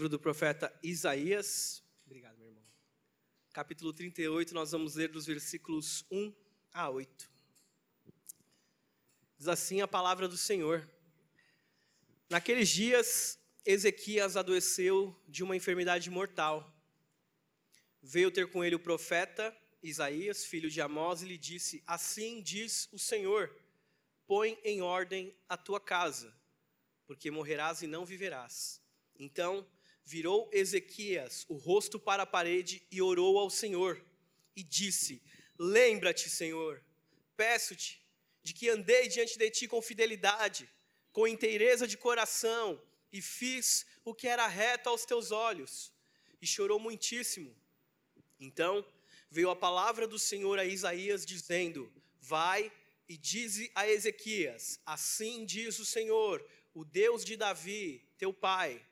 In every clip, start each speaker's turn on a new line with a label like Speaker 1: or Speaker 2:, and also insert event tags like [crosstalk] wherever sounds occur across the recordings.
Speaker 1: Livro do profeta Isaías. Obrigado, meu irmão. Capítulo 38, nós vamos ler dos versículos 1 a 8. Diz assim a palavra do Senhor. Naqueles dias, Ezequias adoeceu de uma enfermidade mortal. Veio ter com ele o profeta Isaías, filho de Amós, e lhe disse: Assim diz o Senhor: Põe em ordem a tua casa, porque morrerás e não viverás. Então virou Ezequias o rosto para a parede e orou ao Senhor, e disse: Lembra-te, Senhor, peço-te, de que andei diante de ti com fidelidade, com inteireza de coração, e fiz o que era reto aos teus olhos. E chorou muitíssimo. Então veio a palavra do Senhor a Isaías, dizendo: Vai e dize a Ezequias: Assim diz o Senhor, o Deus de Davi, teu pai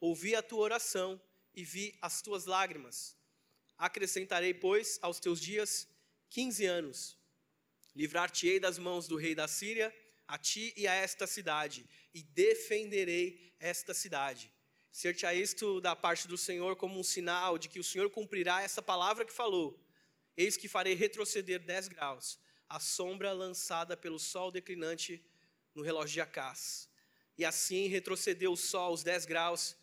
Speaker 1: ouvi a tua oração e vi as tuas lágrimas. Acrescentarei, pois, aos teus dias quinze anos. Livrar-te-ei das mãos do rei da Síria, a ti e a esta cidade, e defenderei esta cidade. Ser-te-á isto da parte do Senhor como um sinal de que o Senhor cumprirá essa palavra que falou. Eis que farei retroceder dez graus a sombra lançada pelo sol declinante no relógio de Acás. E assim retrocedeu o sol os dez graus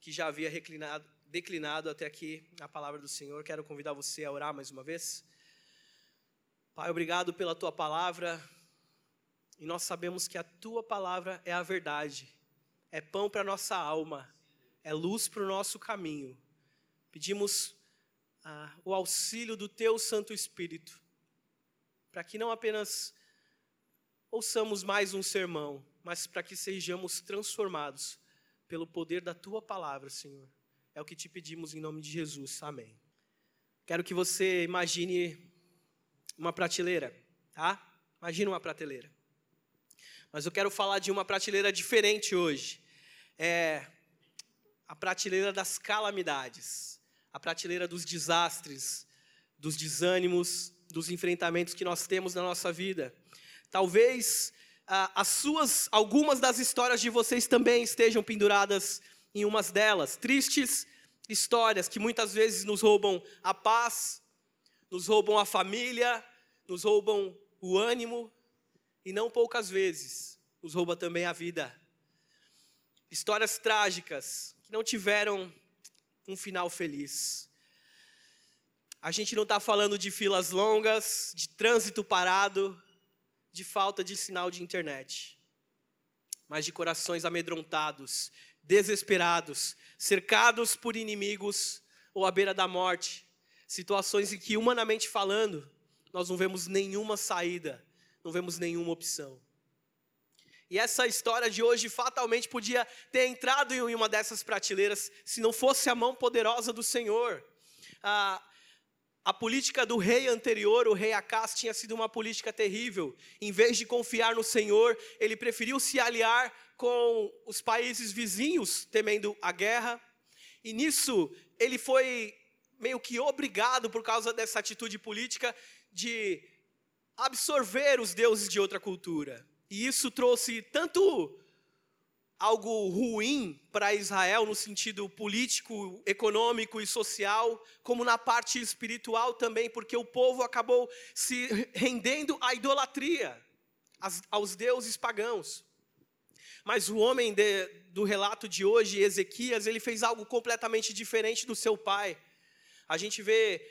Speaker 1: que já havia reclinado, declinado até aqui a palavra do Senhor. Quero convidar você a orar mais uma vez. Pai, obrigado pela tua palavra. E nós sabemos que a tua palavra é a verdade, é pão para nossa alma, é luz para o nosso caminho. Pedimos ah, o auxílio do teu Santo Espírito, para que não apenas ouçamos mais um sermão, mas para que sejamos transformados pelo poder da tua palavra, Senhor. É o que te pedimos em nome de Jesus. Amém. Quero que você imagine uma prateleira, tá? Imagine uma prateleira. Mas eu quero falar de uma prateleira diferente hoje. É a prateleira das calamidades, a prateleira dos desastres, dos desânimos, dos enfrentamentos que nós temos na nossa vida. Talvez as suas, algumas das histórias de vocês também estejam penduradas em umas delas. Tristes histórias que muitas vezes nos roubam a paz, nos roubam a família, nos roubam o ânimo e não poucas vezes nos rouba também a vida. Histórias trágicas que não tiveram um final feliz. A gente não está falando de filas longas, de trânsito parado, de falta de sinal de internet, mas de corações amedrontados, desesperados, cercados por inimigos ou à beira da morte, situações em que, humanamente falando, nós não vemos nenhuma saída, não vemos nenhuma opção. E essa história de hoje fatalmente podia ter entrado em uma dessas prateleiras se não fosse a mão poderosa do Senhor. Ah, a política do rei anterior, o rei Acás, tinha sido uma política terrível. Em vez de confiar no Senhor, ele preferiu se aliar com os países vizinhos, temendo a guerra. E nisso, ele foi meio que obrigado, por causa dessa atitude política, de absorver os deuses de outra cultura. E isso trouxe tanto algo ruim para Israel no sentido político, econômico e social, como na parte espiritual também, porque o povo acabou se rendendo à idolatria, aos deuses pagãos. Mas o homem de, do relato de hoje, Ezequias, ele fez algo completamente diferente do seu pai. A gente vê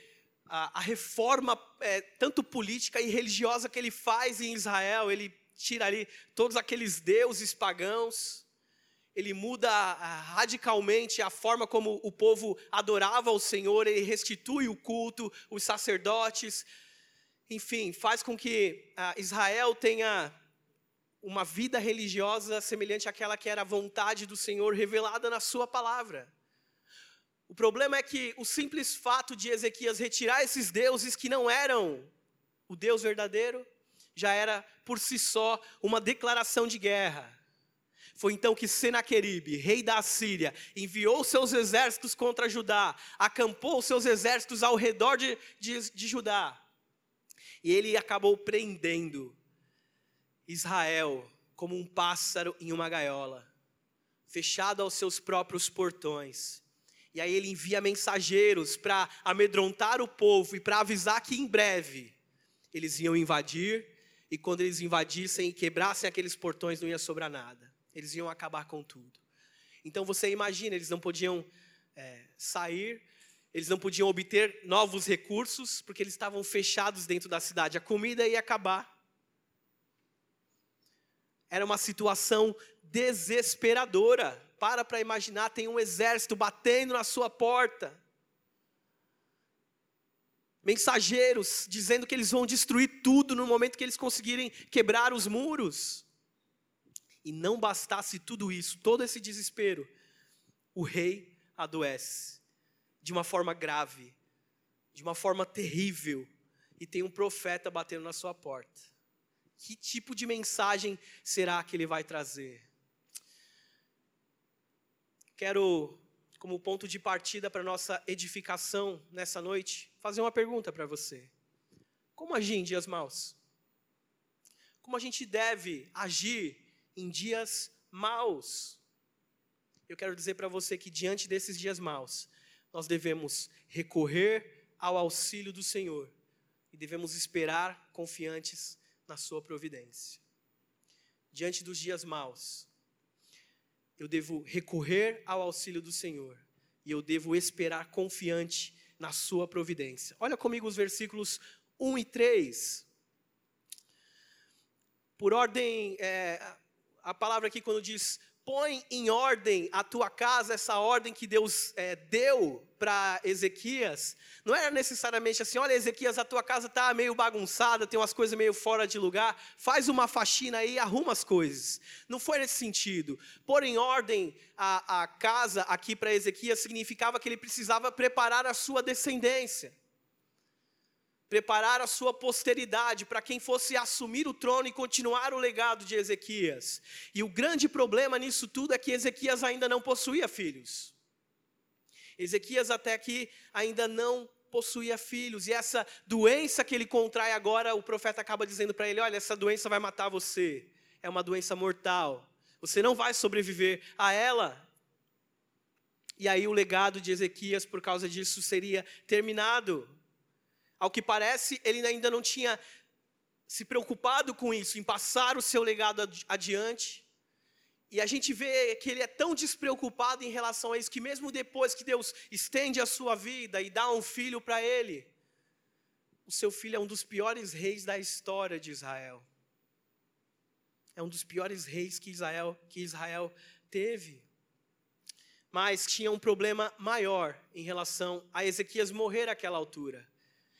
Speaker 1: a, a reforma, é, tanto política e religiosa, que ele faz em Israel. Ele tira ali todos aqueles deuses pagãos ele muda radicalmente a forma como o povo adorava o Senhor, ele restitui o culto, os sacerdotes, enfim, faz com que ah, Israel tenha uma vida religiosa semelhante àquela que era a vontade do Senhor revelada na Sua palavra. O problema é que o simples fato de Ezequias retirar esses deuses que não eram o Deus verdadeiro, já era por si só uma declaração de guerra. Foi então que Senaqueribe, rei da Assíria, enviou seus exércitos contra Judá, acampou seus exércitos ao redor de, de, de Judá. E ele acabou prendendo Israel como um pássaro em uma gaiola. fechado aos seus próprios portões. E aí ele envia mensageiros para amedrontar o povo e para avisar que em breve eles iam invadir, e quando eles invadissem e quebrassem aqueles portões não ia sobrar nada. Eles iam acabar com tudo. Então você imagina, eles não podiam é, sair, eles não podiam obter novos recursos, porque eles estavam fechados dentro da cidade. A comida ia acabar. Era uma situação desesperadora. Para para imaginar, tem um exército batendo na sua porta. Mensageiros dizendo que eles vão destruir tudo no momento que eles conseguirem quebrar os muros. E não bastasse tudo isso, todo esse desespero, o rei adoece de uma forma grave, de uma forma terrível, e tem um profeta batendo na sua porta. Que tipo de mensagem será que ele vai trazer? Quero, como ponto de partida para nossa edificação nessa noite, fazer uma pergunta para você. Como agir em dias maus? Como a gente deve agir em dias maus? Eu quero dizer para você que diante desses dias maus, nós devemos recorrer ao auxílio do Senhor e devemos esperar confiantes na sua providência. Diante dos dias maus, eu devo recorrer ao auxílio do Senhor e eu devo esperar confiante na sua providência. Olha comigo os versículos 1 e 3. Por ordem, é, a palavra aqui quando diz põe em ordem a tua casa, essa ordem que Deus é, deu para Ezequias, não era necessariamente assim, olha Ezequias, a tua casa está meio bagunçada, tem umas coisas meio fora de lugar, faz uma faxina aí e arruma as coisas. Não foi nesse sentido. Pôr em ordem a, a casa aqui para Ezequias significava que ele precisava preparar a sua descendência preparar a sua posteridade para quem fosse assumir o trono e continuar o legado de Ezequias. E o grande problema nisso tudo é que Ezequias ainda não possuía filhos. Ezequias até aqui ainda não possuía filhos, e essa doença que ele contrai agora, o profeta acaba dizendo para ele: Olha, essa doença vai matar você, é uma doença mortal, você não vai sobreviver a ela. E aí o legado de Ezequias, por causa disso, seria terminado. Ao que parece, ele ainda não tinha se preocupado com isso, em passar o seu legado adiante. E a gente vê que ele é tão despreocupado em relação a isso, que mesmo depois que Deus estende a sua vida e dá um filho para ele, o seu filho é um dos piores reis da história de Israel. É um dos piores reis que Israel, que Israel teve. Mas tinha um problema maior em relação a Ezequias morrer àquela altura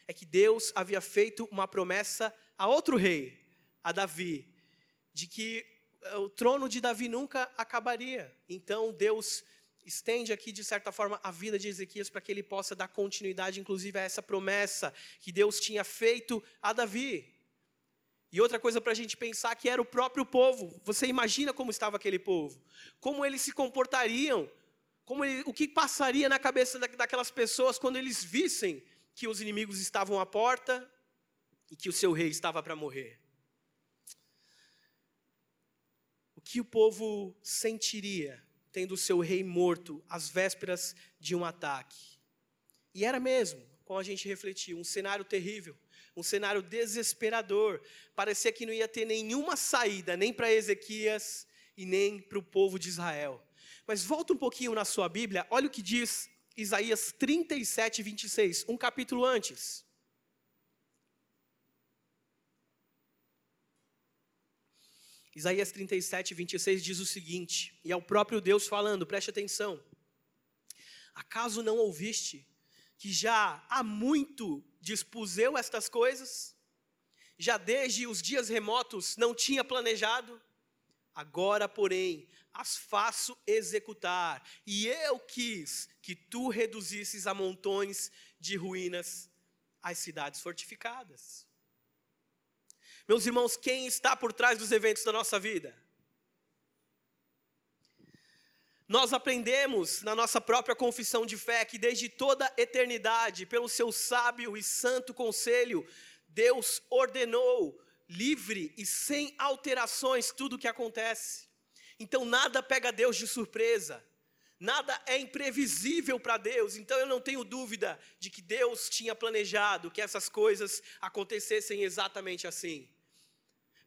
Speaker 1: é que Deus havia feito uma promessa a outro rei, a Davi, de que eh, o trono de Davi nunca acabaria. Então Deus estende aqui, de certa forma, a vida de Ezequias para que ele possa dar continuidade, inclusive, a essa promessa que Deus tinha feito a Davi. E outra coisa para a gente pensar que era o próprio povo. Você imagina como estava aquele povo? Como eles se comportariam? Como ele, o que passaria na cabeça daquelas pessoas quando eles vissem que os inimigos estavam à porta e que o seu rei estava para morrer. O que o povo sentiria tendo o seu rei morto às vésperas de um ataque? E era mesmo, como a gente refletiu, um cenário terrível, um cenário desesperador. Parecia que não ia ter nenhuma saída, nem para Ezequias e nem para o povo de Israel. Mas volta um pouquinho na sua Bíblia, olha o que diz Isaías 37, 26, um capítulo antes. Isaías 37, 26 diz o seguinte, e é o próprio Deus falando, preste atenção. Acaso não ouviste que já há muito dispus eu estas coisas? Já desde os dias remotos não tinha planejado? Agora, porém, as faço executar, e eu quis que tu reduzisses a montões de ruínas as cidades fortificadas. Meus irmãos, quem está por trás dos eventos da nossa vida? Nós aprendemos na nossa própria confissão de fé que desde toda a eternidade, pelo seu sábio e santo conselho, Deus ordenou livre e sem alterações tudo o que acontece. Então nada pega Deus de surpresa. Nada é imprevisível para Deus, então eu não tenho dúvida de que Deus tinha planejado que essas coisas acontecessem exatamente assim.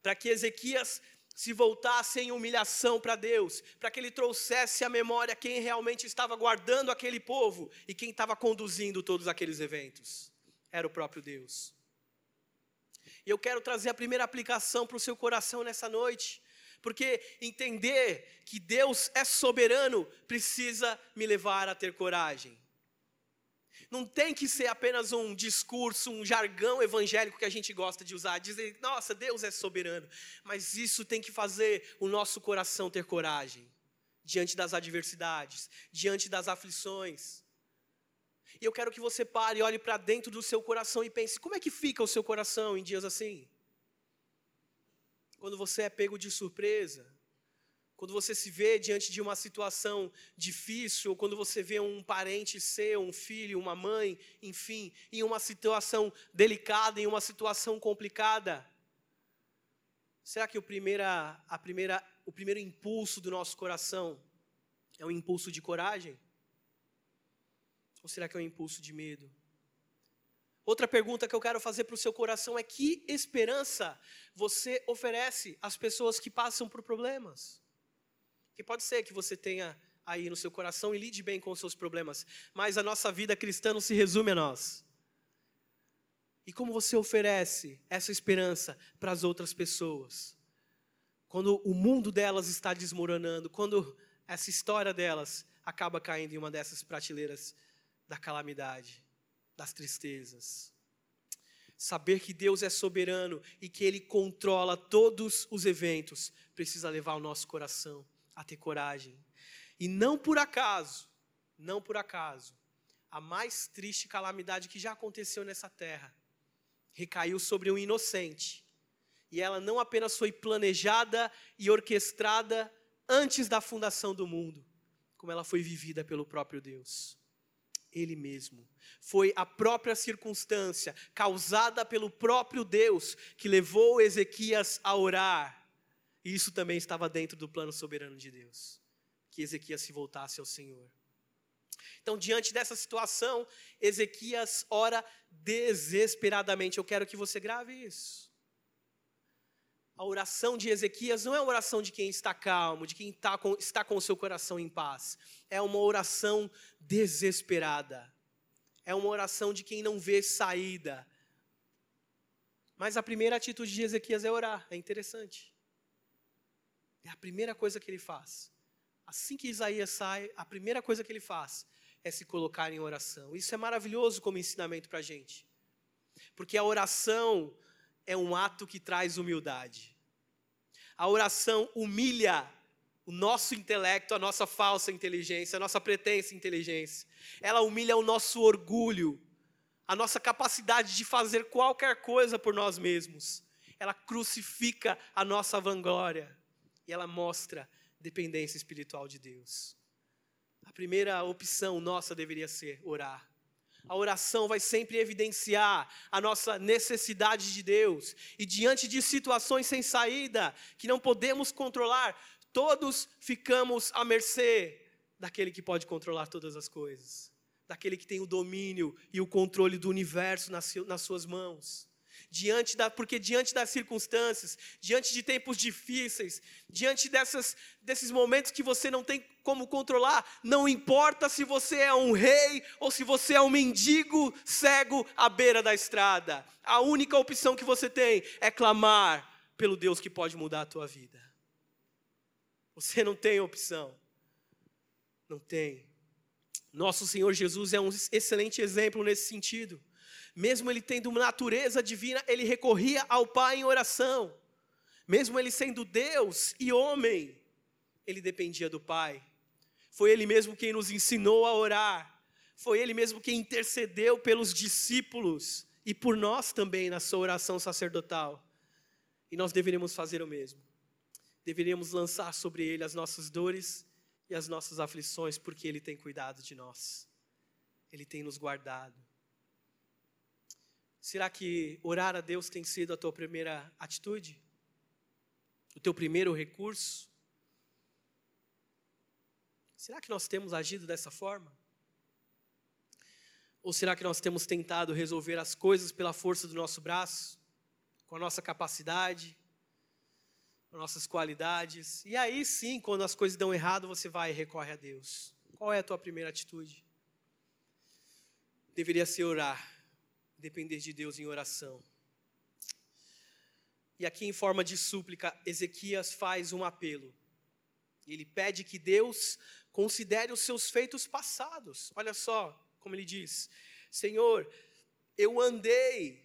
Speaker 1: Para que Ezequias se voltasse em humilhação para Deus, para que ele trouxesse à memória quem realmente estava guardando aquele povo e quem estava conduzindo todos aqueles eventos. Era o próprio Deus. E eu quero trazer a primeira aplicação para o seu coração nessa noite porque entender que Deus é soberano precisa me levar a ter coragem. Não tem que ser apenas um discurso, um jargão evangélico que a gente gosta de usar, dizer, nossa, Deus é soberano. Mas isso tem que fazer o nosso coração ter coragem diante das adversidades, diante das aflições. E eu quero que você pare olhe para dentro do seu coração e pense: como é que fica o seu coração em dias assim? Quando você é pego de surpresa, quando você se vê diante de uma situação difícil, ou quando você vê um parente seu, um filho, uma mãe, enfim, em uma situação delicada, em uma situação complicada, será que o, primeira, a primeira, o primeiro impulso do nosso coração é um impulso de coragem? Ou será que é um impulso de medo? Outra pergunta que eu quero fazer para o seu coração é: que esperança você oferece às pessoas que passam por problemas? Que pode ser que você tenha aí no seu coração e lide bem com os seus problemas, mas a nossa vida cristã não se resume a nós. E como você oferece essa esperança para as outras pessoas? Quando o mundo delas está desmoronando, quando essa história delas acaba caindo em uma dessas prateleiras da calamidade das tristezas. Saber que Deus é soberano e que Ele controla todos os eventos precisa levar o nosso coração a ter coragem. E não por acaso, não por acaso, a mais triste calamidade que já aconteceu nessa terra recaiu sobre um inocente. E ela não apenas foi planejada e orquestrada antes da fundação do mundo, como ela foi vivida pelo próprio Deus. Ele mesmo. Foi a própria circunstância, causada pelo próprio Deus, que levou Ezequias a orar. E isso também estava dentro do plano soberano de Deus, que Ezequias se voltasse ao Senhor. Então, diante dessa situação, Ezequias ora desesperadamente. Eu quero que você grave isso a oração de Ezequias não é uma oração de quem está calmo, de quem está com, está com o seu coração em paz. É uma oração desesperada. É uma oração de quem não vê saída. Mas a primeira atitude de Ezequias é orar. É interessante. É a primeira coisa que ele faz. Assim que Isaías sai, a primeira coisa que ele faz é se colocar em oração. Isso é maravilhoso como ensinamento para a gente. Porque a oração é um ato que traz humildade. A oração humilha o nosso intelecto, a nossa falsa inteligência, a nossa pretensa inteligência. Ela humilha o nosso orgulho, a nossa capacidade de fazer qualquer coisa por nós mesmos. Ela crucifica a nossa vanglória e ela mostra dependência espiritual de Deus. A primeira opção nossa deveria ser orar. A oração vai sempre evidenciar a nossa necessidade de Deus. E diante de situações sem saída, que não podemos controlar, todos ficamos à mercê daquele que pode controlar todas as coisas, daquele que tem o domínio e o controle do universo nas, suas mãos diante da, porque diante das circunstâncias, diante de tempos difíceis, diante dessas, desses momentos que você não tem como controlar, não importa se você é um rei ou se você é um mendigo cego à beira da estrada, a única opção que você tem é clamar pelo Deus que pode mudar a tua vida. Você não tem opção. Não tem. Nosso Senhor Jesus é um excelente exemplo nesse sentido mesmo ele tendo uma natureza divina, ele recorria ao Pai em oração. Mesmo ele sendo Deus e homem, ele dependia do Pai. Foi ele mesmo quem nos ensinou a orar. Foi ele mesmo quem intercedeu pelos discípulos e por nós também na sua oração sacerdotal. E nós deveríamos fazer o mesmo. Deveríamos lançar sobre ele as nossas dores e as nossas aflições, porque ele tem cuidado de nós. Ele tem nos guardado. Será que orar a Deus tem sido a tua primeira atitude? O teu primeiro recurso? Será que nós temos agido dessa forma? Ou será que nós temos tentado resolver as coisas pela força do nosso braço, com a nossa capacidade, com nossas qualidades? E aí sim, quando as coisas dão errado, você vai e recorre a Deus. Qual é a tua primeira atitude? Deveria ser orar, depender de Deus em oração. E aqui, em forma de súplica, Ezequias faz um apelo. Ele pede que Deus considere os seus feitos passados. Olha só, como ele diz: Senhor, eu andei,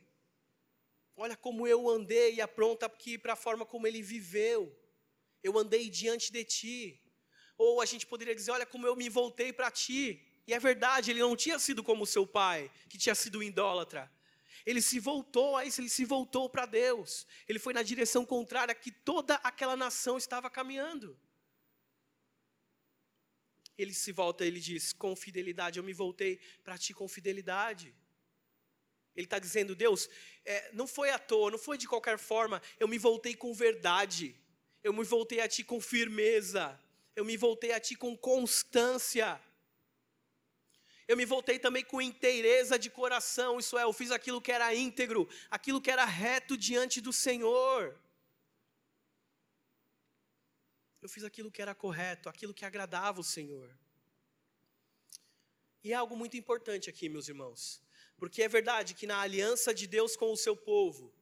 Speaker 1: olha como eu andei, e apronta aqui para a forma como ele viveu. Eu andei diante de ti. Ou a gente poderia dizer: Olha como eu me voltei para ti. E é verdade, ele não tinha sido como seu pai, que tinha sido idólatra. Ele se voltou a isso, ele se voltou para Deus. Ele foi na direção contrária que toda aquela nação estava caminhando ele se volta, ele diz: com fidelidade, eu me voltei para ti com fidelidade. Ele está dizendo, Deus, é, não foi à toa, não foi de qualquer forma, eu me voltei com verdade, eu me voltei a ti com firmeza, eu me voltei a ti com constância, eu me voltei também com inteireza de coração, isso é, eu fiz aquilo que era íntegro, aquilo que era reto diante do Senhor. eu fiz aquilo que era correto, aquilo que agradava o Senhor. E é algo muito importante aqui, meus irmãos, porque é verdade que na aliança de Deus com o seu povo,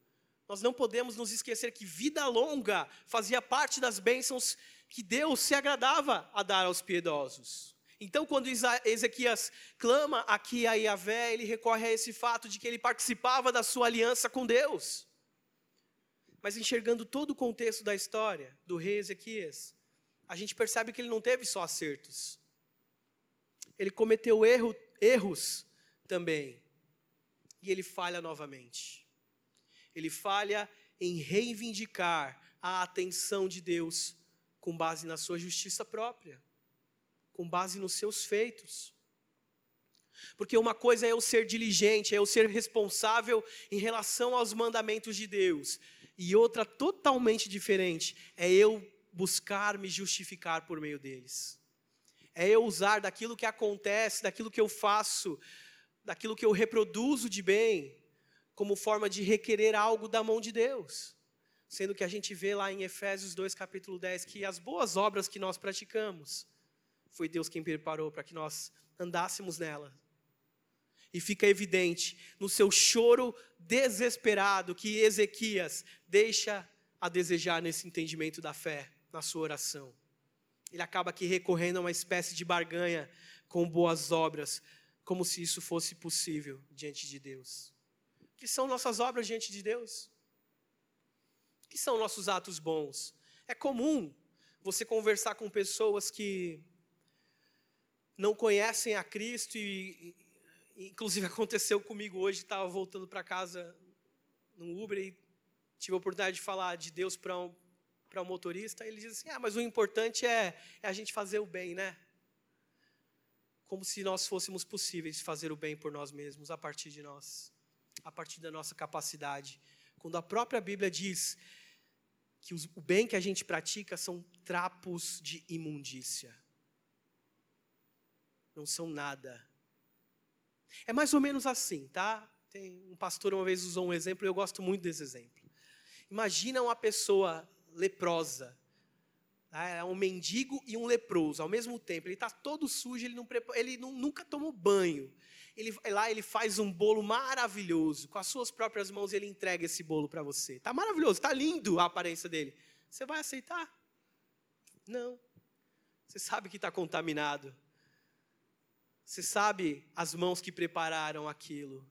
Speaker 1: nós não podemos nos esquecer que vida longa fazia parte das bênçãos que Deus se agradava a dar aos piedosos. Então, quando Ezequias clama aqui a Yahvé, ele recorre a esse fato de que ele participava da sua aliança com Deus. Mas enxergando todo o contexto da história do rei Ezequias, a gente percebe que ele não teve só acertos. Ele cometeu erro, erros também. E ele falha novamente. Ele falha em reivindicar a atenção de Deus com base na sua justiça própria, com base nos seus feitos. Porque uma coisa é eu ser diligente, é eu ser responsável em relação aos mandamentos de Deus, e outra totalmente diferente é eu buscar me justificar por meio deles. É eu usar daquilo que acontece, daquilo que eu faço, daquilo que eu reproduzo de bem, como forma de requerer algo da mão de Deus. Sendo que a gente vê lá em Efésios 2, capítulo 10, que as boas obras que nós praticamos, foi Deus quem preparou para que nós andássemos nela. E fica evidente no seu choro desesperado que Ezequias deixa a desejar nesse entendimento da fé, na sua oração. Ele acaba aqui recorrendo a uma espécie de barganha com boas obras, como se isso fosse possível diante de Deus. O que são nossas obras diante de Deus? O que são nossos atos bons? É comum você conversar com pessoas que não conhecem a Cristo e, Inclusive [laughs] aconteceu comigo hoje, estava voltando para casa no Uber e tive a oportunidade de falar de Deus para um, para um motorista. Ele diz assim: Ah, mas o importante é, é a gente fazer o bem, né? Como se nós fôssemos possíveis fazer o bem por nós mesmos, a partir de nós, a partir da nossa capacidade. Quando a própria Bíblia diz que os, o bem que a gente pratica são trapos de imundícia. Não são nada é mais ou menos assim, tá? Tem um pastor uma vez usou um exemplo e eu gosto muito desse exemplo. Imagina uma pessoa leprosa, tá? é um mendigo e um leproso ao mesmo tempo. Ele está todo sujo, ele, não, ele não, nunca tomou banho. Ele lá ele faz um bolo maravilhoso com as suas próprias mãos ele entrega esse bolo para você. Tá maravilhoso, tá lindo a aparência dele. Você vai aceitar? Não. Você sabe que está contaminado. Você sabe as mãos que prepararam aquilo.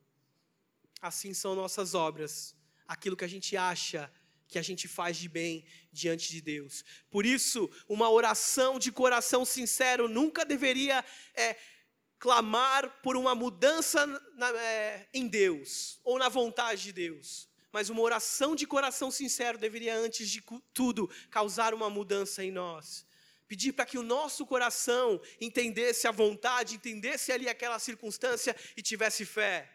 Speaker 1: Assim são nossas obras, aquilo que a gente acha que a gente faz de bem diante de Deus. Por isso, uma oração de coração sincero nunca deveria é, clamar por uma mudança na, é, em Deus ou na vontade de Deus. Mas uma oração de coração sincero deveria, antes de tudo, causar uma mudança em nós pedir para que o nosso coração entendesse a vontade, entendesse ali aquela circunstância e tivesse fé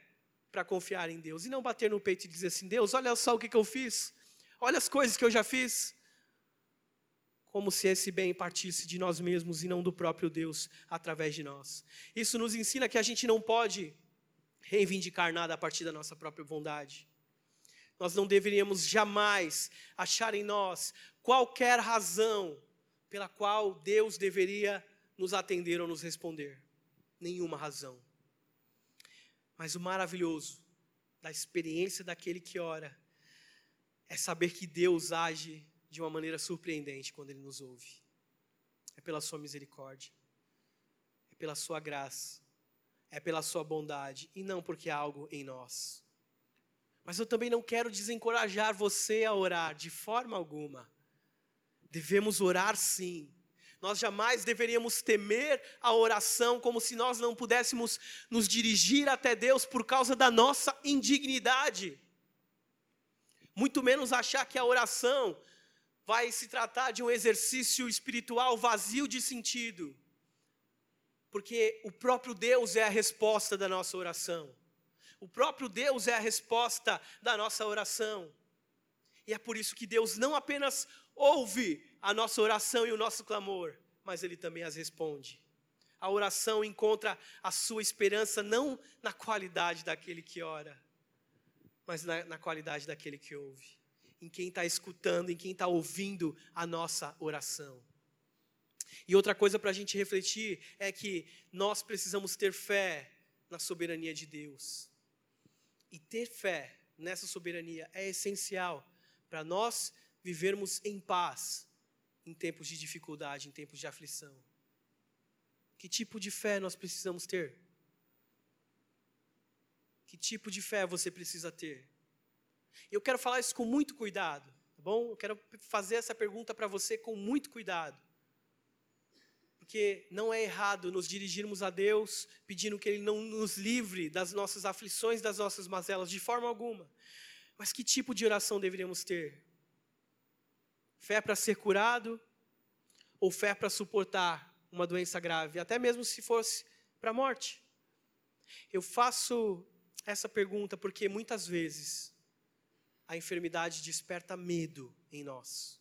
Speaker 1: para confiar em Deus. E não bater no peito e dizer assim: Deus, olha só o que, que eu fiz, olha as coisas que eu já fiz. como se esse bem partisse de nós mesmos e não do próprio Deus através de nós. Isso nos ensina que a gente não pode reivindicar nada a partir da nossa própria bondade. Nós não deveríamos jamais achar em nós qualquer razão pela qual Deus deveria nos atender ou nos responder. Nenhuma razão. Mas o maravilhoso da experiência daquele que ora é saber que Deus age de uma maneira surpreendente quando Ele nos ouve. É pela Sua misericórdia, é pela Sua graça, é pela Sua bondade e não porque há algo em nós. Mas eu também não quero desencorajar você a orar de forma alguma. Devemos orar sim. Nós jamais deveríamos temer a oração como se nós não pudéssemos nos dirigir até Deus por causa da nossa indignidade. Muito menos achar que a oração vai se tratar de um exercício espiritual vazio de sentido. Porque o próprio Deus é a resposta da nossa oração. O próprio Deus é a resposta da nossa oração. E é por isso que Deus não apenas ouve a nossa oração e o nosso clamor, mas Ele também as responde. A oração encontra a sua esperança não na qualidade daquele que ora, mas na, na qualidade daquele que ouve. Em quem está escutando, em quem está ouvindo a nossa oração. E outra coisa para a gente refletir é que nós precisamos ter fé na soberania de Deus. E ter fé nessa soberania é essencial para nós vivermos em paz em tempos de dificuldade, em tempos de aflição. Que tipo de fé nós precisamos ter? Que tipo de fé você precisa ter? Eu quero falar isso com muito cuidado, tá bom? Eu quero fazer essa pergunta para você com muito cuidado. Porque não é errado nos dirigirmos a Deus pedindo que Ele não nos livre das nossas aflições, das nossas mazelas, de forma alguma. Mas que tipo de oração deveríamos ter? Fé para ser curado ou fé para suportar uma doença grave, até mesmo se fosse para a morte? Eu faço essa pergunta porque muitas vezes a enfermidade desperta medo em nós.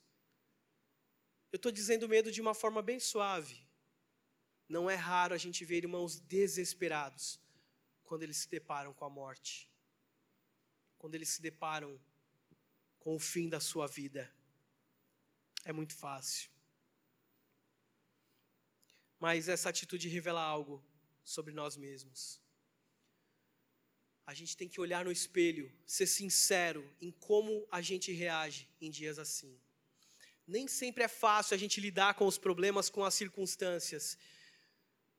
Speaker 1: Eu estou dizendo medo de uma forma bem suave. Não é raro a gente ver irmãos desesperados quando eles se deparam com a morte, quando eles se deparam com o fim da sua vida é muito fácil. Mas essa atitude revela algo sobre nós mesmos. A gente tem que olhar no espelho, ser sincero em como a gente reage em dias assim. Nem sempre é fácil a gente lidar com os problemas, com as circunstâncias.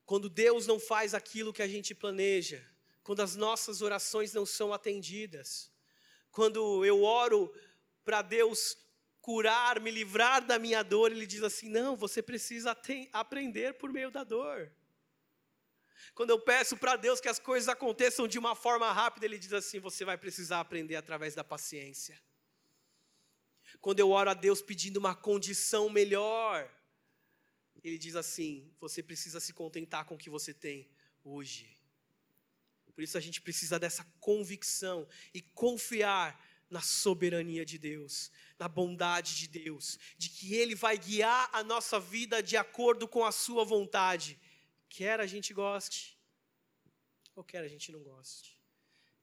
Speaker 1: Quando Deus não faz aquilo que a gente planeja, quando as nossas orações não são atendidas, quando eu oro para Deus curar, me livrar da minha dor, ele diz assim: não, você precisa aprender por meio da dor. Quando eu peço para Deus que as coisas aconteçam de uma forma rápida, Ele diz assim: você vai precisar aprender através da paciência. Quando eu oro a Deus pedindo uma condição melhor, Ele diz assim: você precisa se contentar com o que você tem hoje. Por isso a gente precisa dessa convicção e confiar na soberania de Deus, na bondade de Deus, de que Ele vai guiar a nossa vida de acordo com a Sua vontade, quer a gente goste, ou quer a gente não goste,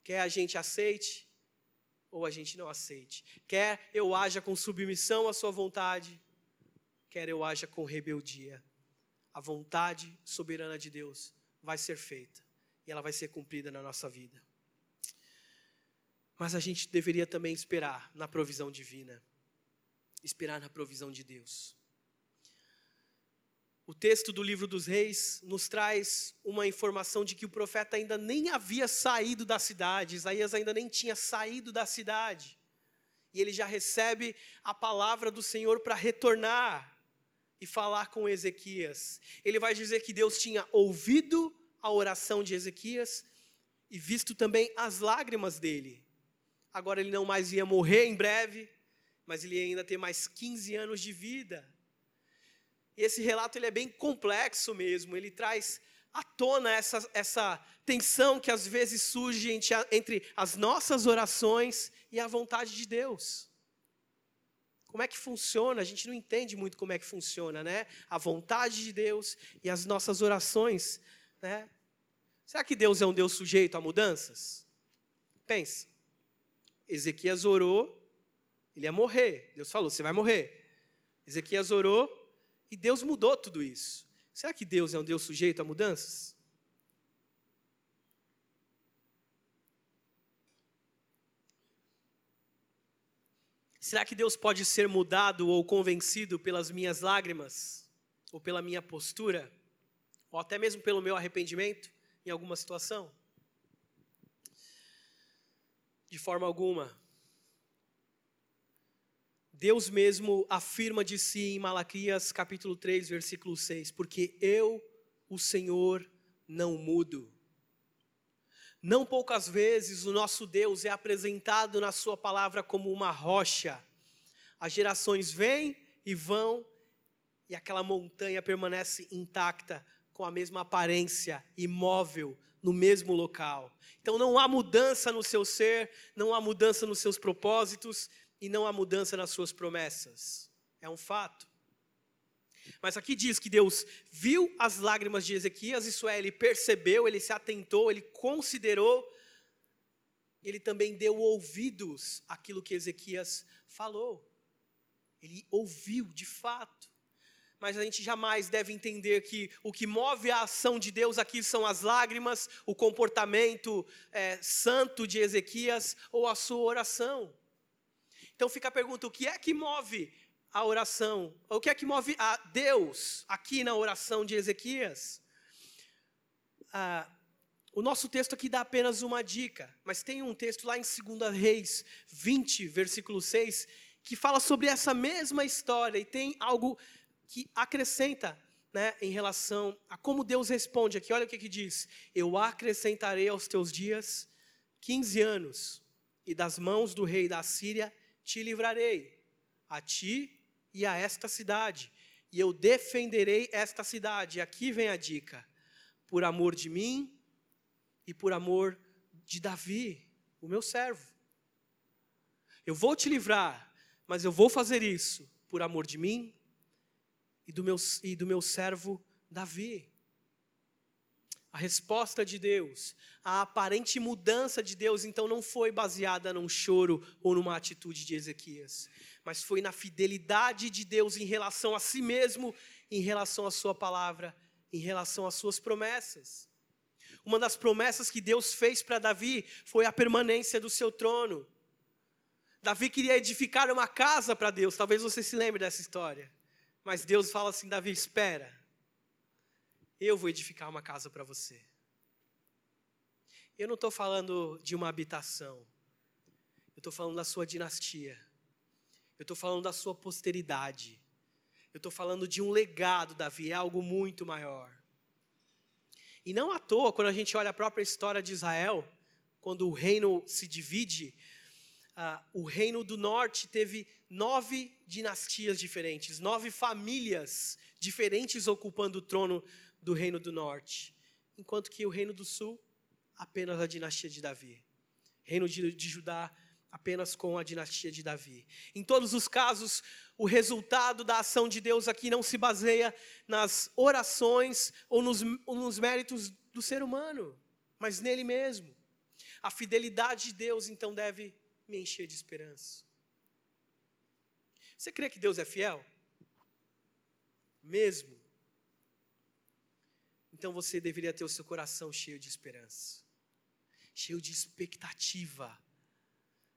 Speaker 1: quer a gente aceite, ou a gente não aceite, quer eu haja com submissão à Sua vontade, quer eu haja com rebeldia, a vontade soberana de Deus vai ser feita e ela vai ser cumprida na nossa vida. Mas a gente deveria também esperar na provisão divina, esperar na provisão de Deus. O texto do livro dos reis nos traz uma informação de que o profeta ainda nem havia saído da cidade, Isaías ainda nem tinha saído da cidade. E ele já recebe a palavra do Senhor para retornar e falar com Ezequias. Ele vai dizer que Deus tinha ouvido a oração de Ezequias e visto também as lágrimas dele agora ele não mais ia morrer em breve, mas ele ia ainda ter mais 15 anos de vida. E esse relato ele é bem complexo mesmo, ele traz à tona essa, essa tensão que às vezes surge entre as nossas orações e a vontade de Deus. como é que funciona, a gente não entende muito como é que funciona, né? A vontade de Deus e as nossas orações, né? Será que Deus é um Deus sujeito a mudanças? Pensa. Ezequias orou, ele ia morrer. Deus falou: você vai morrer. Ezequias orou e Deus mudou tudo isso. Será que Deus é um Deus sujeito a mudanças? Será que Deus pode ser mudado ou convencido pelas minhas lágrimas? Ou pela minha postura? Ou até mesmo pelo meu arrependimento em alguma situação? De forma alguma. Deus mesmo afirma de si em Malaquias capítulo 3, versículo 6: Porque eu, o Senhor, não mudo. Não poucas vezes o nosso Deus é apresentado na Sua palavra como uma rocha. As gerações vêm e vão, e aquela montanha permanece intacta, com a mesma aparência, imóvel, no mesmo local. Então não há mudança no seu ser, não há mudança nos seus propósitos e não há mudança nas suas promessas. É um fato. Mas aqui diz que Deus viu as lágrimas de Ezequias, isso é, ele percebeu, ele se atentou, ele considerou, ele também deu ouvidos àquilo que Ezequias falou. Ele ouviu de fato. Mas a gente jamais deve entender que o que move a ação de Deus aqui são as lágrimas, o comportamento é, santo de Ezequias ou a sua oração. Então fica a pergunta: o que é que move a oração. O que é que move a Deus aqui na oração de Ezequias? Ah, o nosso texto aqui dá apenas uma dica, mas tem um texto lá em 2 Reis 20, versículo 6, que fala sobre essa mesma história e tem algo que acrescenta né, em relação a como Deus responde aqui. Olha o que, que diz: Eu acrescentarei aos teus dias 15 anos, e das mãos do rei da Síria te livrarei, a ti e a esta cidade, e eu defenderei esta cidade. E aqui vem a dica: por amor de mim e por amor de Davi, o meu servo. Eu vou te livrar, mas eu vou fazer isso por amor de mim e do meu, e do meu servo Davi. A resposta de Deus, a aparente mudança de Deus, então não foi baseada num choro ou numa atitude de Ezequias, mas foi na fidelidade de Deus em relação a si mesmo, em relação à Sua palavra, em relação às Suas promessas. Uma das promessas que Deus fez para Davi foi a permanência do seu trono. Davi queria edificar uma casa para Deus, talvez você se lembre dessa história. Mas Deus fala assim: Davi, espera, eu vou edificar uma casa para você. Eu não estou falando de uma habitação, eu estou falando da sua dinastia. Eu estou falando da sua posteridade. Eu estou falando de um legado, Davi, é algo muito maior. E não à toa, quando a gente olha a própria história de Israel, quando o reino se divide, uh, o reino do norte teve nove dinastias diferentes, nove famílias diferentes ocupando o trono do reino do norte, enquanto que o reino do sul, apenas a dinastia de Davi. Reino de, de Judá, apenas com a dinastia de Davi. Em todos os casos, o resultado da ação de Deus aqui não se baseia nas orações ou nos, ou nos méritos do ser humano, mas nele mesmo. A fidelidade de Deus, então, deve me encher de esperança. Você crê que Deus é fiel? Mesmo? Então você deveria ter o seu coração cheio de esperança, cheio de expectativa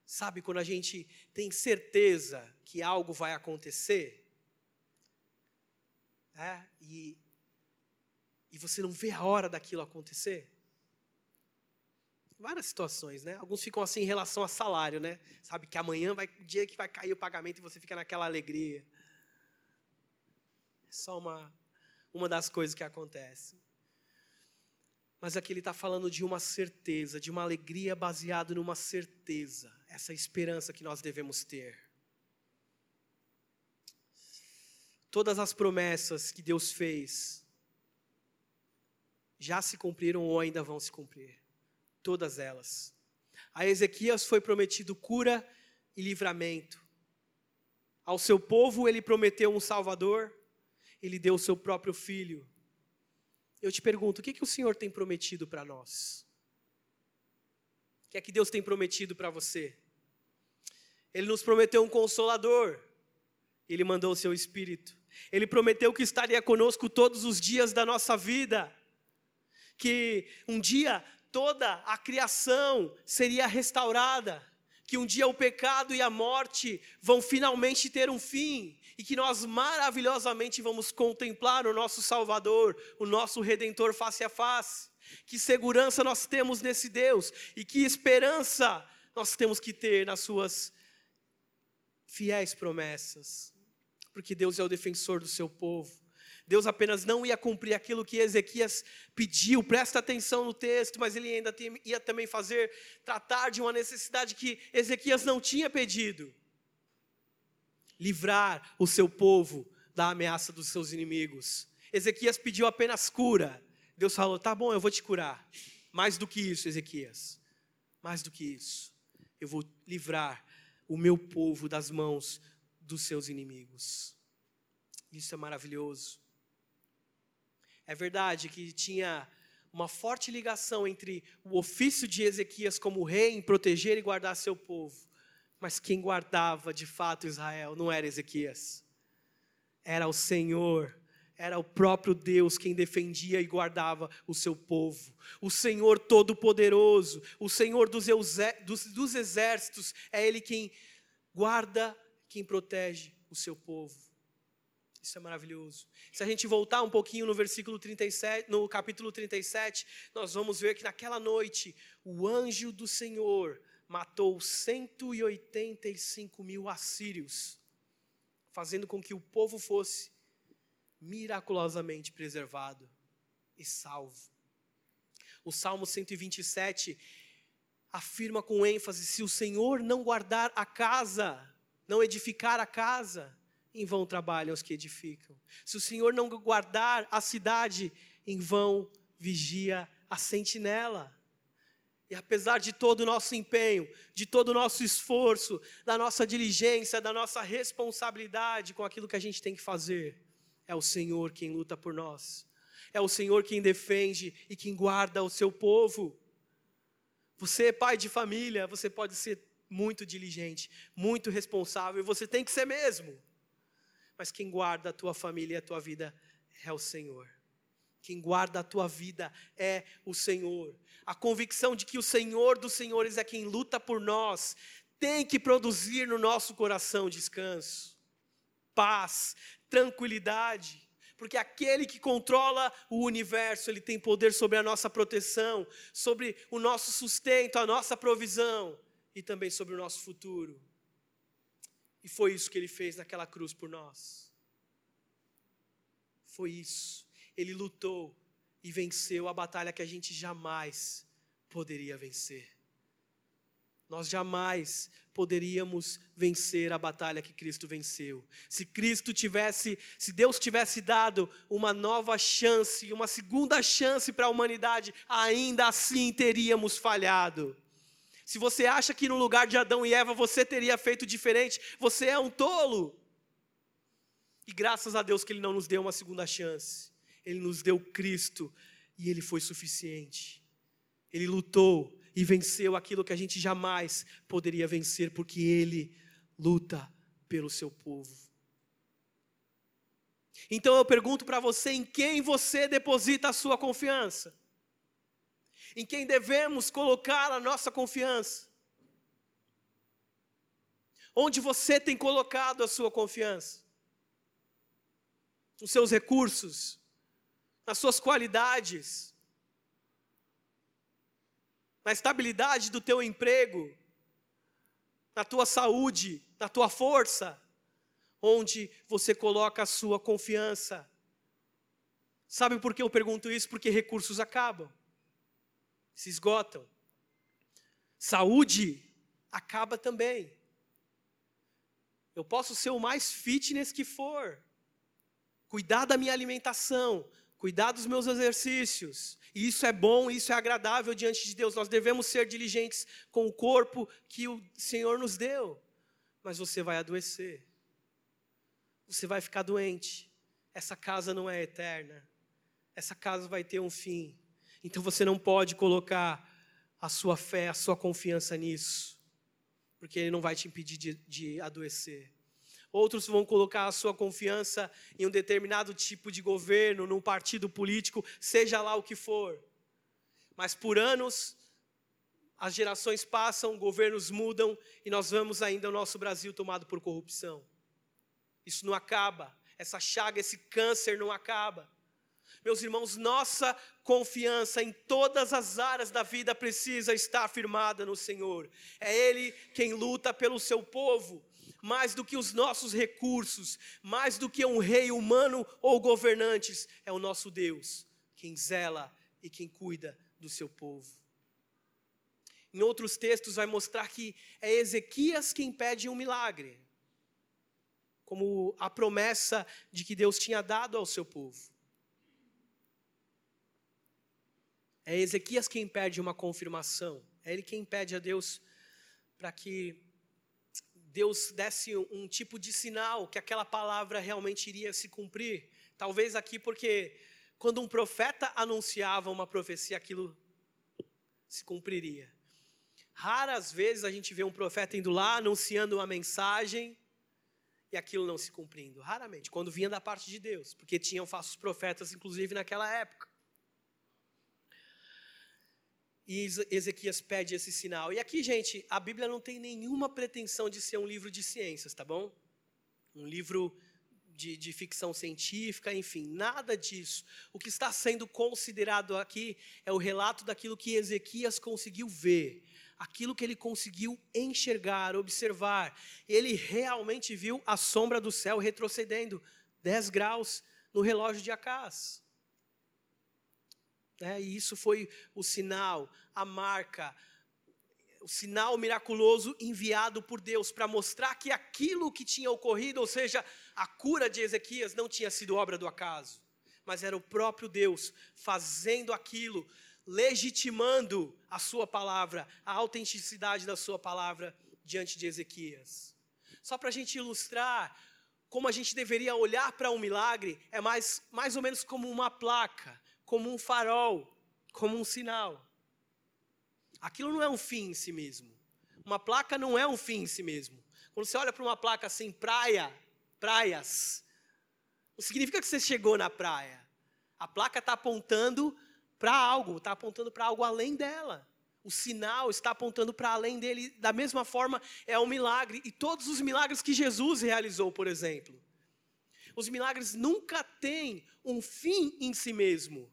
Speaker 1: Sabe quando a gente tem certeza que algo vai acontecer? É, e, e você não vê a hora daquilo acontecer? Várias situações, né? Alguns ficam assim em relação a salário, né? Sabe que amanhã vai o dia que vai cair o pagamento e você fica naquela alegria. É só uma, uma das coisas que acontece. Mas aqui ele está falando de uma certeza, de uma alegria baseada numa certeza essa esperança que nós devemos ter. Todas as promessas que Deus fez já se cumpriram ou ainda vão se cumprir. Todas elas. A Ezequias foi prometido cura e livramento. Ao seu povo ele prometeu um Salvador, ele deu o seu próprio filho. Eu te pergunto, o que, que o Senhor tem prometido para nós? O que é que Deus tem prometido para você? Ele nos prometeu um consolador, ele mandou o seu Espírito. Ele prometeu que estaria conosco todos os dias da nossa vida, que um dia toda a criação seria restaurada, que um dia o pecado e a morte vão finalmente ter um fim e que nós maravilhosamente vamos contemplar o nosso Salvador, o nosso Redentor face a face. Que segurança nós temos nesse Deus e que esperança nós temos que ter nas Suas fiéis promessas, porque Deus é o defensor do seu povo. Deus apenas não ia cumprir aquilo que Ezequias pediu, presta atenção no texto, mas ele ainda ia também fazer, tratar de uma necessidade que Ezequias não tinha pedido: livrar o seu povo da ameaça dos seus inimigos. Ezequias pediu apenas cura. Deus falou: tá bom, eu vou te curar. Mais do que isso, Ezequias, mais do que isso, eu vou livrar o meu povo das mãos dos seus inimigos. Isso é maravilhoso. É verdade que tinha uma forte ligação entre o ofício de Ezequias como rei em proteger e guardar seu povo, mas quem guardava de fato Israel não era Ezequias, era o Senhor, era o próprio Deus quem defendia e guardava o seu povo. O Senhor Todo-Poderoso, o Senhor dos, dos, dos exércitos, é Ele quem guarda, quem protege o seu povo. Isso é maravilhoso. Se a gente voltar um pouquinho no versículo 37, no capítulo 37, nós vamos ver que naquela noite o anjo do Senhor matou 185 mil assírios, fazendo com que o povo fosse miraculosamente preservado e salvo. O Salmo 127 afirma com ênfase: se o Senhor não guardar a casa, não edificar a casa, em vão trabalham os que edificam. Se o Senhor não guardar a cidade, em vão vigia a sentinela. E apesar de todo o nosso empenho, de todo o nosso esforço, da nossa diligência, da nossa responsabilidade com aquilo que a gente tem que fazer, é o Senhor quem luta por nós. É o Senhor quem defende e quem guarda o seu povo. Você é pai de família, você pode ser muito diligente, muito responsável, e você tem que ser mesmo mas quem guarda a tua família e a tua vida é o Senhor. Quem guarda a tua vida é o Senhor. A convicção de que o Senhor dos Senhores é quem luta por nós tem que produzir no nosso coração descanso, paz, tranquilidade, porque aquele que controla o universo, ele tem poder sobre a nossa proteção, sobre o nosso sustento, a nossa provisão e também sobre o nosso futuro. E foi isso que ele fez naquela cruz por nós. Foi isso. Ele lutou e venceu a batalha que a gente jamais poderia vencer. Nós jamais poderíamos vencer a batalha que Cristo venceu. Se Cristo tivesse, se Deus tivesse dado uma nova chance, uma segunda chance para a humanidade, ainda assim teríamos falhado. Se você acha que no lugar de Adão e Eva você teria feito diferente, você é um tolo. E graças a Deus que Ele não nos deu uma segunda chance. Ele nos deu Cristo e Ele foi suficiente. Ele lutou e venceu aquilo que a gente jamais poderia vencer, porque Ele luta pelo seu povo. Então eu pergunto para você: em quem você deposita a sua confiança? Em quem devemos colocar a nossa confiança. Onde você tem colocado a sua confiança? Nos seus recursos, nas suas qualidades, na estabilidade do teu emprego, na tua saúde, na tua força, onde você coloca a sua confiança. Sabe por que eu pergunto isso? Porque recursos acabam se esgotam. Saúde acaba também. Eu posso ser o mais fitness que for, cuidar da minha alimentação, cuidar dos meus exercícios. E isso é bom, isso é agradável diante de Deus. Nós devemos ser diligentes com o corpo que o Senhor nos deu. Mas você vai adoecer. você vai ficar doente. Essa casa não é eterna. Essa casa vai ter um fim. Então você não pode colocar a sua fé, a sua confiança nisso, porque ele não vai te impedir de, de adoecer. Outros vão colocar a sua confiança em um determinado tipo de governo, num partido político, seja lá o que for. Mas por anos, as gerações passam, governos mudam e nós vemos ainda o nosso Brasil tomado por corrupção. Isso não acaba, essa chaga, esse câncer não acaba. Meus irmãos, nossa confiança em todas as áreas da vida precisa estar firmada no Senhor. É Ele quem luta pelo seu povo, mais do que os nossos recursos, mais do que um rei humano ou governantes, é o nosso Deus, quem zela e quem cuida do seu povo. Em outros textos vai mostrar que é Ezequias quem pede um milagre, como a promessa de que Deus tinha dado ao seu povo. É Ezequias quem pede uma confirmação. É ele quem pede a Deus para que Deus desse um tipo de sinal que aquela palavra realmente iria se cumprir. Talvez aqui porque quando um profeta anunciava uma profecia, aquilo se cumpriria. Raras vezes a gente vê um profeta indo lá anunciando uma mensagem e aquilo não se cumprindo. Raramente, quando vinha da parte de Deus, porque tinham falsos profetas, inclusive naquela época. E Ezequias pede esse sinal. E aqui, gente, a Bíblia não tem nenhuma pretensão de ser um livro de ciências, tá bom? Um livro de, de, ficção científica, enfim, nada disso. O que está sendo considerado aqui é o relato daquilo que Ezequias conseguiu ver, aquilo que ele conseguiu enxergar, observar. Ele realmente viu a sombra do céu retrocedendo 10 graus no relógio de Acás. É, e isso foi o sinal, a marca, o sinal miraculoso enviado por Deus para mostrar que aquilo que tinha ocorrido, ou seja, a cura de Ezequias, não tinha sido obra do acaso, mas era o próprio Deus fazendo aquilo, legitimando a sua palavra, a autenticidade da sua palavra diante de Ezequias. Só para a gente ilustrar como a gente deveria olhar para um milagre, é mais, mais ou menos como uma placa como um farol, como um sinal. Aquilo não é um fim em si mesmo. Uma placa não é um fim em si mesmo. Quando você olha para uma placa assim, praia, praias, não significa que você chegou na praia. A placa está apontando para algo, está apontando para algo além dela. O sinal está apontando para além dele. Da mesma forma, é um milagre. E todos os milagres que Jesus realizou, por exemplo. Os milagres nunca têm um fim em si mesmo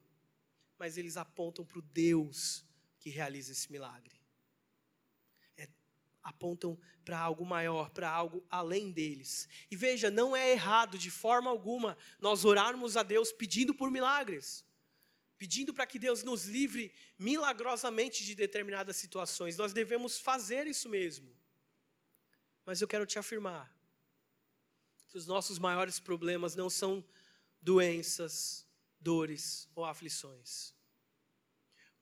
Speaker 1: mas eles apontam para o Deus que realiza esse milagre. É, apontam para algo maior, para algo além deles. E veja, não é errado de forma alguma nós orarmos a Deus pedindo por milagres, pedindo para que Deus nos livre milagrosamente de determinadas situações. Nós devemos fazer isso mesmo. Mas eu quero te afirmar que os nossos maiores problemas não são doenças, dores ou aflições.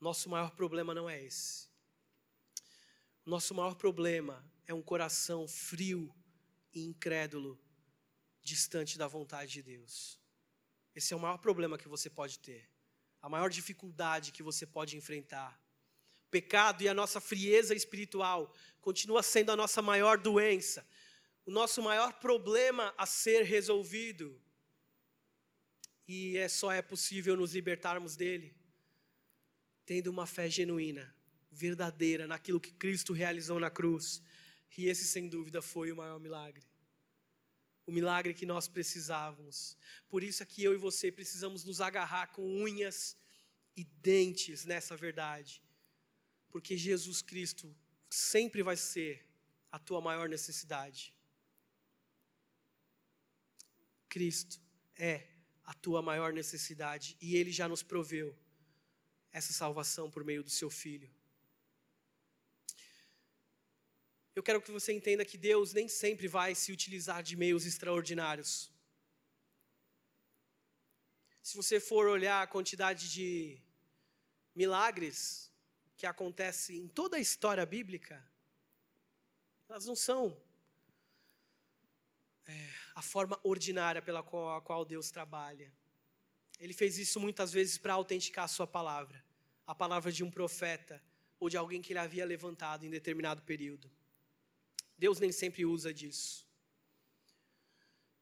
Speaker 1: Nosso maior problema não é esse. Nosso maior problema é um coração frio e incrédulo, distante da vontade de Deus. Esse é o maior problema que você pode ter, a maior dificuldade que você pode enfrentar. O pecado e a nossa frieza espiritual continua sendo a nossa maior doença, o nosso maior problema a ser resolvido e é só é possível nos libertarmos dele tendo uma fé genuína, verdadeira naquilo que Cristo realizou na cruz. E esse, sem dúvida, foi o maior milagre. O milagre que nós precisávamos. Por isso é que eu e você precisamos nos agarrar com unhas e dentes nessa verdade. Porque Jesus Cristo sempre vai ser a tua maior necessidade. Cristo é a tua maior necessidade e Ele já nos proveu essa salvação por meio do seu Filho. Eu quero que você entenda que Deus nem sempre vai se utilizar de meios extraordinários. Se você for olhar a quantidade de milagres que acontece em toda a história bíblica, elas não são é, a forma ordinária pela qual, a qual Deus trabalha. Ele fez isso muitas vezes para autenticar a sua palavra, a palavra de um profeta ou de alguém que ele havia levantado em determinado período. Deus nem sempre usa disso.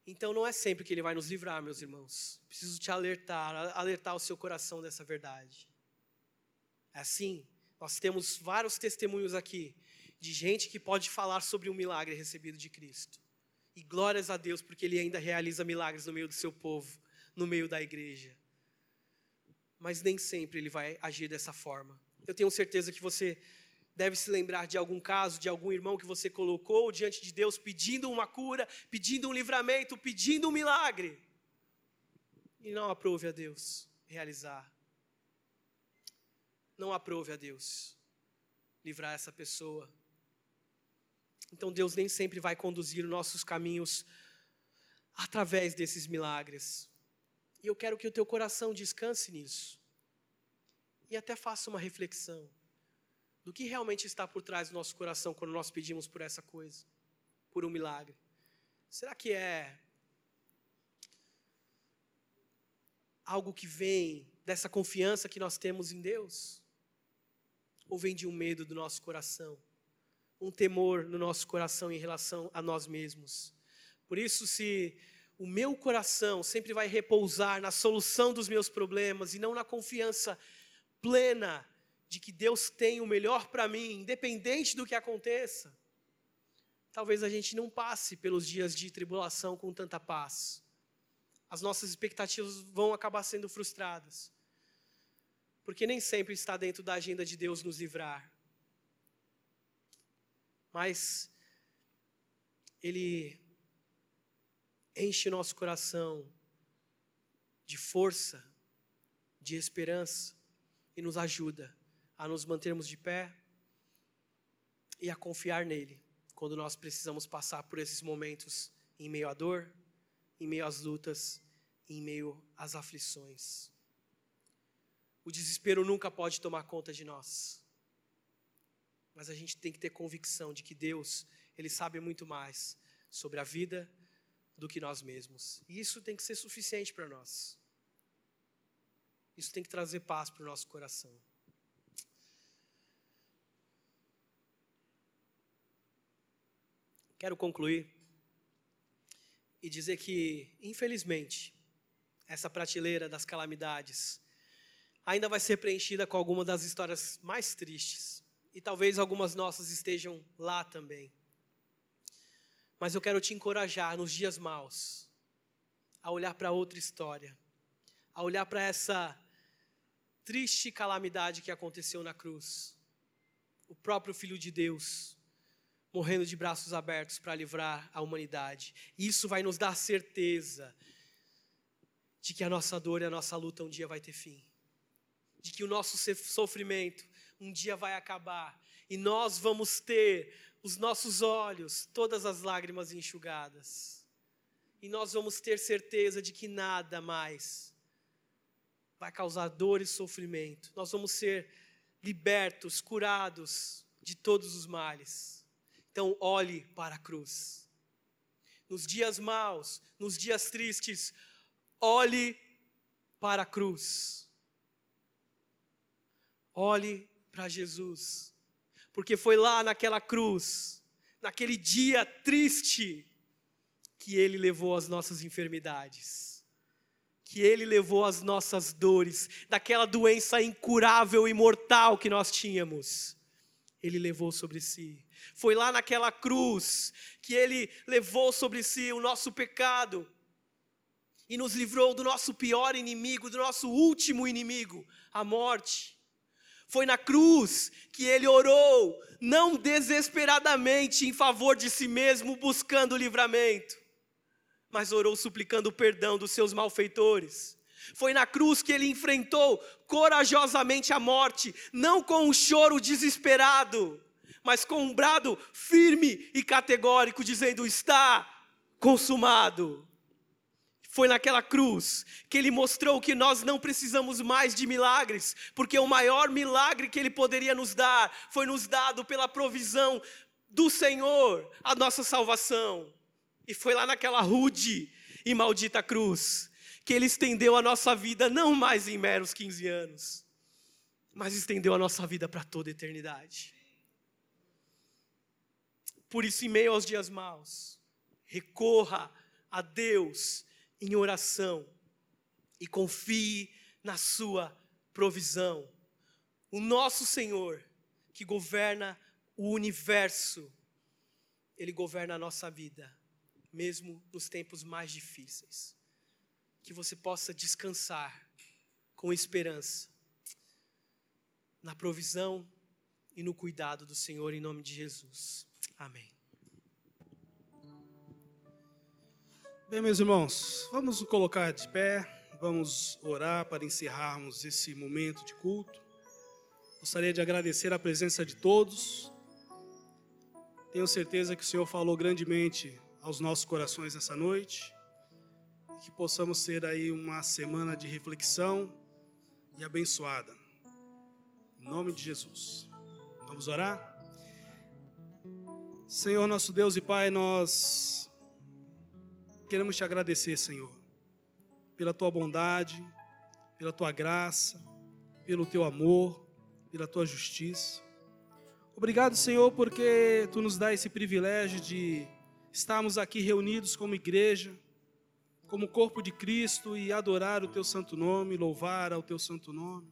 Speaker 1: Então não é sempre que ele vai nos livrar, meus irmãos. Preciso te alertar, alertar o seu coração dessa verdade. É assim, nós temos vários testemunhos aqui de gente que pode falar sobre um milagre recebido de Cristo. E glórias a Deus, porque Ele ainda realiza milagres no meio do seu povo, no meio da igreja. Mas nem sempre Ele vai agir dessa forma. Eu tenho certeza que você deve se lembrar de algum caso, de algum irmão que você colocou diante de Deus pedindo uma cura, pedindo um livramento, pedindo um milagre. E não aprove a Deus realizar. Não aprove a Deus livrar essa pessoa então Deus nem sempre vai conduzir nossos caminhos através desses milagres. E eu quero que o teu coração descanse nisso. E até faça uma reflexão do que realmente está por trás do nosso coração quando nós pedimos por essa coisa, por um milagre. Será que é algo que vem dessa confiança que nós temos em Deus? Ou vem de um medo do nosso coração? Um temor no nosso coração em relação a nós mesmos. Por isso, se o meu coração sempre vai repousar na solução dos meus problemas e não na confiança plena de que Deus tem o melhor para mim, independente do que aconteça, talvez a gente não passe pelos dias de tribulação com tanta paz. As nossas expectativas vão acabar sendo frustradas. Porque nem sempre está dentro da agenda de Deus nos livrar mas Ele enche nosso coração de força, de esperança e nos ajuda a nos mantermos de pé e a confiar nele quando nós precisamos passar por esses momentos em meio à dor, em meio às lutas, em meio às aflições. O desespero nunca pode tomar conta de nós. Mas a gente tem que ter convicção de que Deus, Ele sabe muito mais sobre a vida do que nós mesmos. E isso tem que ser suficiente para nós. Isso tem que trazer paz para o nosso coração. Quero concluir e dizer que, infelizmente, essa prateleira das calamidades ainda vai ser preenchida com alguma das histórias mais tristes e talvez algumas nossas estejam lá também. Mas eu quero te encorajar nos dias maus a olhar para outra história, a olhar para essa triste calamidade que aconteceu na cruz. O próprio Filho de Deus morrendo de braços abertos para livrar a humanidade. Isso vai nos dar certeza de que a nossa dor e a nossa luta um dia vai ter fim. De que o nosso sofrimento um dia vai acabar e nós vamos ter os nossos olhos, todas as lágrimas enxugadas. E nós vamos ter certeza de que nada mais vai causar dor e sofrimento. Nós vamos ser libertos, curados de todos os males. Então, olhe para a cruz. Nos dias maus, nos dias tristes, olhe para a cruz. Olhe para Jesus, porque foi lá naquela cruz, naquele dia triste, que Ele levou as nossas enfermidades, que Ele levou as nossas dores, daquela doença incurável e mortal que nós tínhamos. Ele levou sobre si. Foi lá naquela cruz que Ele levou sobre si o nosso pecado e nos livrou do nosso pior inimigo, do nosso último inimigo, a morte. Foi na cruz que ele orou, não desesperadamente em favor de si mesmo, buscando livramento, mas orou suplicando o perdão dos seus malfeitores. Foi na cruz que ele enfrentou corajosamente a morte, não com um choro desesperado, mas com um brado firme e categórico, dizendo: Está consumado. Foi naquela cruz que ele mostrou que nós não precisamos mais de milagres, porque o maior milagre que ele poderia nos dar foi nos dado pela provisão do Senhor, a nossa salvação. E foi lá naquela rude e maldita cruz que Ele estendeu a nossa vida não mais em meros 15 anos, mas estendeu a nossa vida para toda a eternidade. Por isso, em meio aos dias maus, recorra a Deus em oração e confie na Sua provisão. O nosso Senhor, que governa o universo, Ele governa a nossa vida, mesmo nos tempos mais difíceis. Que você possa descansar com esperança na provisão e no cuidado do Senhor, em nome de Jesus. Amém.
Speaker 2: Bem, meus irmãos, vamos nos colocar de pé, vamos orar para encerrarmos esse momento de culto. Gostaria de agradecer a presença de todos. Tenho certeza que o Senhor falou grandemente aos nossos corações essa noite. Que possamos ter aí uma semana de reflexão e abençoada. Em nome de Jesus. Vamos orar? Senhor nosso Deus e Pai, nós queremos te agradecer, Senhor, pela tua bondade, pela tua graça, pelo teu amor, pela tua justiça. Obrigado, Senhor, porque tu nos dá esse privilégio de estarmos aqui reunidos como igreja, como corpo de Cristo e adorar o teu santo nome, louvar ao teu santo nome.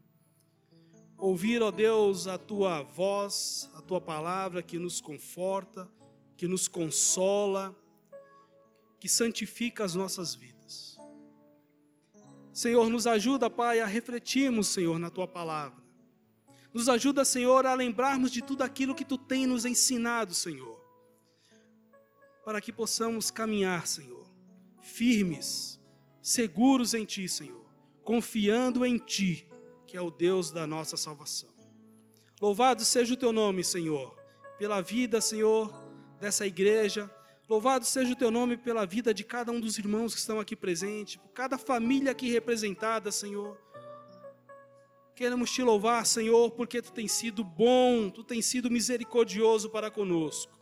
Speaker 2: Ouvir, ó Deus, a tua voz, a tua palavra que nos conforta, que nos consola, que santifica as nossas vidas. Senhor, nos ajuda, Pai, a refletirmos, Senhor, na tua palavra. Nos ajuda, Senhor, a lembrarmos de tudo aquilo que tu tem nos ensinado, Senhor. Para que possamos caminhar, Senhor, firmes, seguros em ti, Senhor, confiando em ti que é o Deus da nossa salvação. Louvado seja o teu nome, Senhor, pela vida, Senhor, dessa igreja. Louvado seja o teu nome pela vida de cada um dos irmãos que estão aqui presentes, por cada família aqui representada, Senhor. Queremos te louvar, Senhor, porque tu tens sido bom, tu tens sido misericordioso para conosco.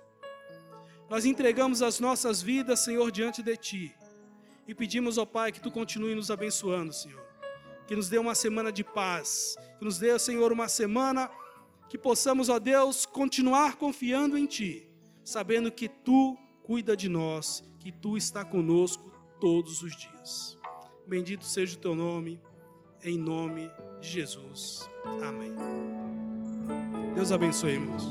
Speaker 2: Nós entregamos as nossas vidas, Senhor, diante de ti. E pedimos, ó Pai, que tu continue nos abençoando, Senhor que nos dê uma semana de paz, que nos dê, Senhor, uma semana que possamos, ó Deus, continuar confiando em Ti, sabendo que Tu cuida de nós, que Tu está conosco todos os dias. Bendito seja o Teu nome, em nome de Jesus. Amém. Deus abençoe, irmãos.